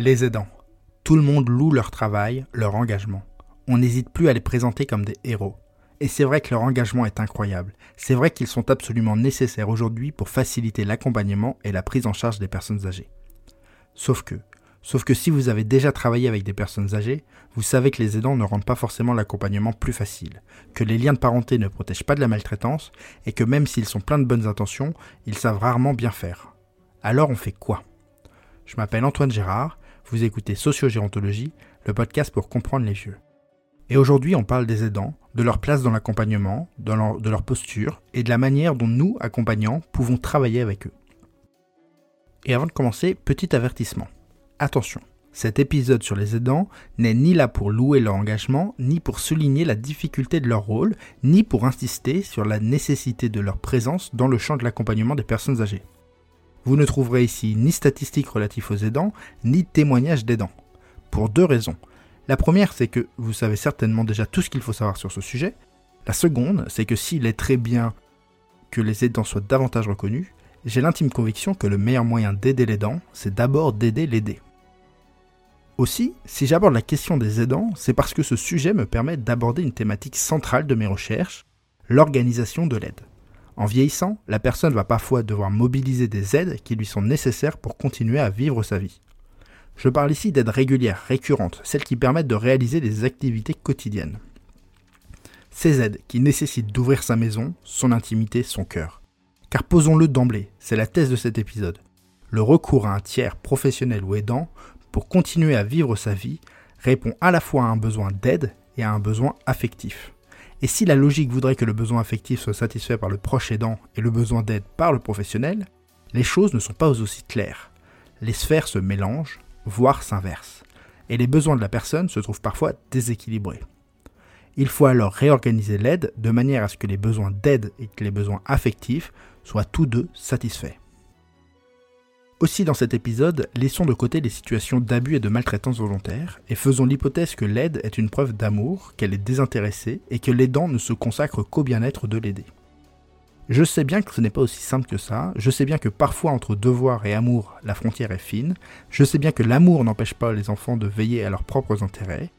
Les aidants. Tout le monde loue leur travail, leur engagement. On n'hésite plus à les présenter comme des héros. Et c'est vrai que leur engagement est incroyable. C'est vrai qu'ils sont absolument nécessaires aujourd'hui pour faciliter l'accompagnement et la prise en charge des personnes âgées. Sauf que, sauf que si vous avez déjà travaillé avec des personnes âgées, vous savez que les aidants ne rendent pas forcément l'accompagnement plus facile, que les liens de parenté ne protègent pas de la maltraitance, et que même s'ils sont pleins de bonnes intentions, ils savent rarement bien faire. Alors on fait quoi? Je m'appelle Antoine Gérard, vous écoutez Sociogérontologie, le podcast pour comprendre les vieux. Et aujourd'hui on parle des aidants, de leur place dans l'accompagnement, de leur posture, et de la manière dont nous, accompagnants, pouvons travailler avec eux. Et avant de commencer, petit avertissement. Attention, cet épisode sur les aidants n'est ni là pour louer leur engagement, ni pour souligner la difficulté de leur rôle, ni pour insister sur la nécessité de leur présence dans le champ de l'accompagnement des personnes âgées. Vous ne trouverez ici ni statistiques relatives aux aidants, ni témoignages d'aidants. Pour deux raisons. La première, c'est que vous savez certainement déjà tout ce qu'il faut savoir sur ce sujet. La seconde, c'est que s'il est très bien que les aidants soient davantage reconnus, j'ai l'intime conviction que le meilleur moyen d'aider l'aidant, c'est d'abord d'aider l'aider. Aussi, si j'aborde la question des aidants, c'est parce que ce sujet me permet d'aborder une thématique centrale de mes recherches, l'organisation de l'aide. En vieillissant, la personne va parfois devoir mobiliser des aides qui lui sont nécessaires pour continuer à vivre sa vie. Je parle ici d'aides régulières, récurrentes, celles qui permettent de réaliser des activités quotidiennes. Ces aides qui nécessitent d'ouvrir sa maison, son intimité, son cœur. Car posons-le d'emblée, c'est la thèse de cet épisode. Le recours à un tiers professionnel ou aidant pour continuer à vivre sa vie répond à la fois à un besoin d'aide et à un besoin affectif. Et si la logique voudrait que le besoin affectif soit satisfait par le proche aidant et le besoin d'aide par le professionnel, les choses ne sont pas aussi claires. Les sphères se mélangent, voire s'inversent. Et les besoins de la personne se trouvent parfois déséquilibrés. Il faut alors réorganiser l'aide de manière à ce que les besoins d'aide et les besoins affectifs soient tous deux satisfaits. Aussi dans cet épisode, laissons de côté les situations d'abus et de maltraitance volontaire et faisons l'hypothèse que l'aide est une preuve d'amour, qu'elle est désintéressée et que l'aidant ne se consacre qu'au bien-être de l'aider. Je sais bien que ce n'est pas aussi simple que ça, je sais bien que parfois entre devoir et amour la frontière est fine, je sais bien que l'amour n'empêche pas les enfants de veiller à leurs propres intérêts.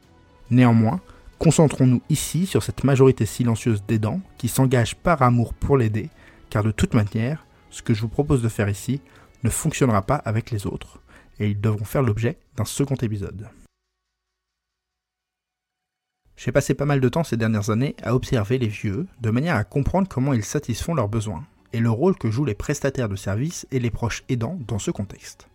Néanmoins, concentrons-nous ici sur cette majorité silencieuse d'aidants qui s'engagent par amour pour l'aider, car de toute manière, ce que je vous propose de faire ici, ne fonctionnera pas avec les autres, et ils devront faire l'objet d'un second épisode. J'ai passé pas mal de temps ces dernières années à observer les vieux, de manière à comprendre comment ils satisfont leurs besoins, et le rôle que jouent les prestataires de services et les proches aidants dans ce contexte.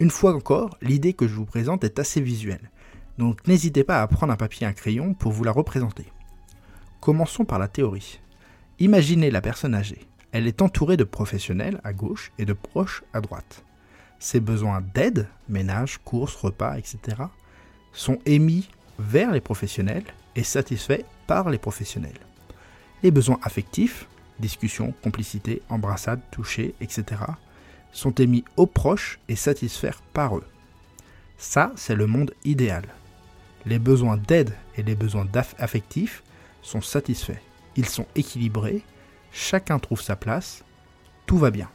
Une fois encore, l'idée que je vous présente est assez visuelle, donc n'hésitez pas à prendre un papier et un crayon pour vous la représenter. Commençons par la théorie. Imaginez la personne âgée. Elle est entourée de professionnels à gauche et de proches à droite. Ses besoins d'aide, ménage, courses, repas, etc., sont émis vers les professionnels et satisfaits par les professionnels. Les besoins affectifs, discussion, complicité, embrassade, toucher, etc., sont émis aux proches et satisfaits par eux. Ça, c'est le monde idéal. Les besoins d'aide et les besoins affectifs sont satisfaits. Ils sont équilibrés chacun trouve sa place, tout va bien.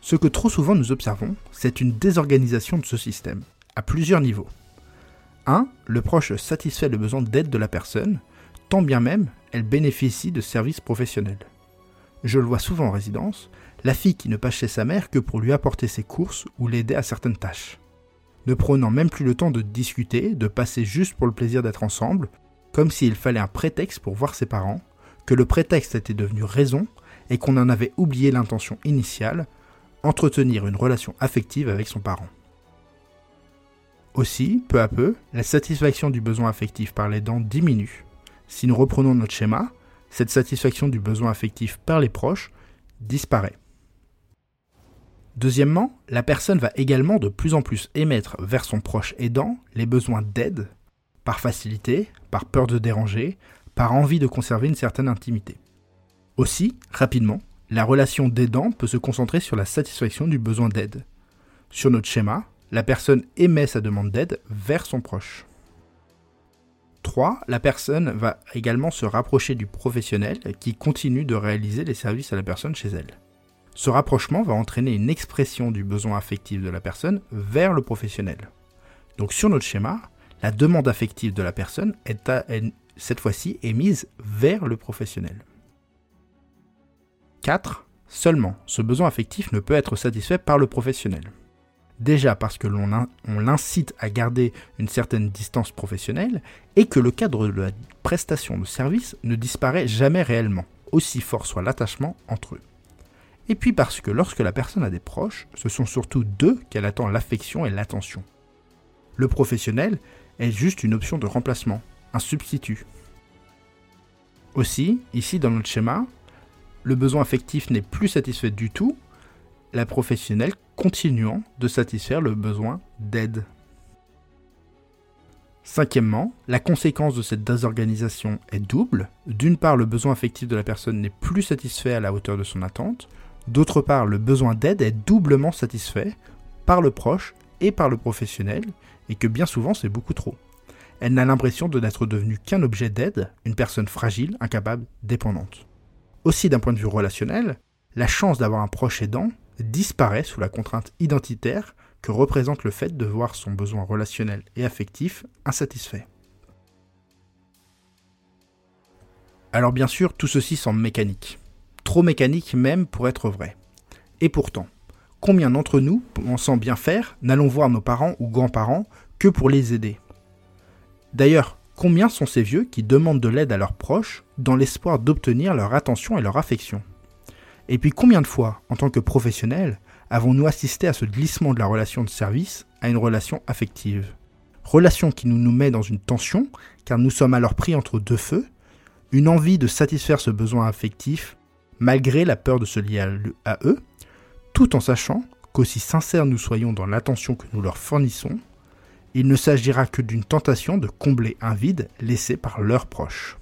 Ce que trop souvent nous observons, c'est une désorganisation de ce système, à plusieurs niveaux. 1. Le proche satisfait le besoin d'aide de la personne, tant bien même elle bénéficie de services professionnels. Je le vois souvent en résidence, la fille qui ne passe chez sa mère que pour lui apporter ses courses ou l'aider à certaines tâches. Ne prenant même plus le temps de discuter, de passer juste pour le plaisir d'être ensemble, comme s'il fallait un prétexte pour voir ses parents, que le prétexte était devenu raison et qu'on en avait oublié l'intention initiale, entretenir une relation affective avec son parent. Aussi, peu à peu, la satisfaction du besoin affectif par les dents diminue. Si nous reprenons notre schéma, cette satisfaction du besoin affectif par les proches disparaît. Deuxièmement, la personne va également de plus en plus émettre vers son proche aidant les besoins d'aide, par facilité, par peur de déranger, par envie de conserver une certaine intimité. Aussi, rapidement, la relation d'aidant peut se concentrer sur la satisfaction du besoin d'aide. Sur notre schéma, la personne émet sa demande d'aide vers son proche. 3. La personne va également se rapprocher du professionnel qui continue de réaliser les services à la personne chez elle. Ce rapprochement va entraîner une expression du besoin affectif de la personne vers le professionnel. Donc sur notre schéma, la demande affective de la personne est, cette fois-ci émise vers le professionnel. 4. Seulement, ce besoin affectif ne peut être satisfait par le professionnel. Déjà parce que l'on l'incite à garder une certaine distance professionnelle et que le cadre de la prestation de service ne disparaît jamais réellement, aussi fort soit l'attachement entre eux. Et puis parce que lorsque la personne a des proches, ce sont surtout d'eux qu'elle attend l'affection et l'attention. Le professionnel est juste une option de remplacement, un substitut. Aussi, ici dans notre schéma, le besoin affectif n'est plus satisfait du tout, la professionnelle continuant de satisfaire le besoin d'aide. Cinquièmement, la conséquence de cette désorganisation est double. D'une part, le besoin affectif de la personne n'est plus satisfait à la hauteur de son attente. D'autre part, le besoin d'aide est doublement satisfait par le proche et par le professionnel, et que bien souvent c'est beaucoup trop. Elle n'a l'impression de n'être devenue qu'un objet d'aide, une personne fragile, incapable, dépendante. Aussi d'un point de vue relationnel, la chance d'avoir un proche aidant disparaît sous la contrainte identitaire que représente le fait de voir son besoin relationnel et affectif insatisfait. Alors bien sûr, tout ceci semble mécanique. Trop mécanique même pour être vrai. Et pourtant, combien d'entre nous, pensant bien faire, n'allons voir nos parents ou grands-parents que pour les aider? D'ailleurs, Combien sont ces vieux qui demandent de l'aide à leurs proches dans l'espoir d'obtenir leur attention et leur affection? Et puis combien de fois, en tant que professionnels, avons-nous assisté à ce glissement de la relation de service à une relation affective? Relation qui nous, met dans une tension, car nous sommes alors pris entre deux feux, une envie de satisfaire ce besoin affectif, malgré la peur de se lier à eux, tout en sachant qu'aussi sincères nous soyons dans l'attention que nous leur fournissons, il ne s'agira que d'une tentation de combler un vide laissé par leurs proches.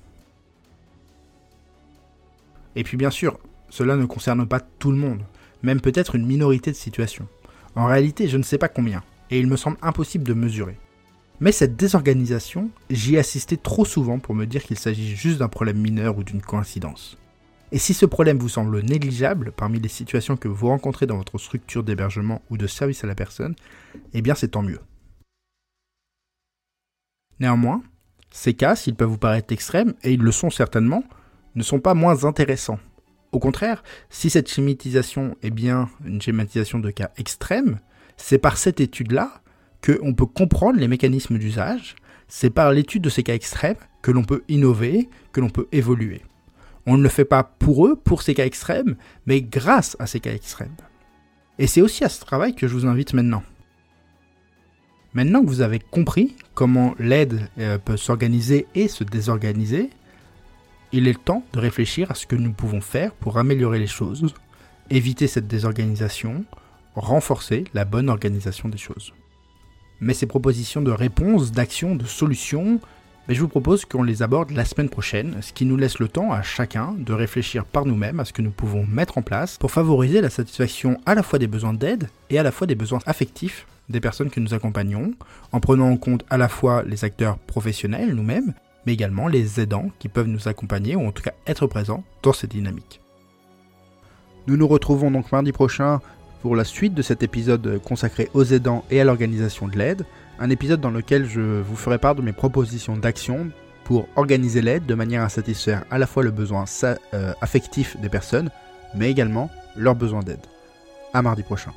Et puis bien sûr, cela ne concerne pas tout le monde, même peut-être une minorité de situations. En réalité, je ne sais pas combien, et il me semble impossible de mesurer. Mais cette désorganisation, j'y ai assisté trop souvent pour me dire qu'il s'agit juste d'un problème mineur ou d'une coïncidence. Et si ce problème vous semble négligeable parmi les situations que vous rencontrez dans votre structure d'hébergement ou de service à la personne, eh bien c'est tant mieux. Néanmoins, ces cas, s'ils peuvent vous paraître extrêmes, et ils le sont certainement, ne sont pas moins intéressants. Au contraire, si cette schématisation est bien une schématisation de cas extrêmes, c'est par cette étude-là qu'on peut comprendre les mécanismes d'usage, c'est par l'étude de ces cas extrêmes que l'on peut innover, que l'on peut évoluer. On ne le fait pas pour eux, pour ces cas extrêmes, mais grâce à ces cas extrêmes. Et c'est aussi à ce travail que je vous invite maintenant. Maintenant que vous avez compris comment l'aide euh, peut s'organiser et se désorganiser, il est le temps de réfléchir à ce que nous pouvons faire pour améliorer les choses, éviter cette désorganisation, renforcer la bonne organisation des choses. Mais ces propositions de réponse, d'action, de solutions, je vous propose qu'on les aborde la semaine prochaine, ce qui nous laisse le temps à chacun de réfléchir par nous-mêmes à ce que nous pouvons mettre en place pour favoriser la satisfaction à la fois des besoins d'aide et à la fois des besoins affectifs des personnes que nous accompagnons, en prenant en compte à la fois les acteurs professionnels nous-mêmes, mais également les aidants qui peuvent nous accompagner ou en tout cas être présents dans cette dynamique. Nous nous retrouvons donc mardi prochain pour la suite de cet épisode consacré aux aidants et à l'organisation de l'aide, un épisode dans lequel je vous ferai part de mes propositions d'action pour organiser l'aide de manière à satisfaire à la fois le besoin euh, affectif des personnes, mais également leurs besoins d'aide. À mardi prochain.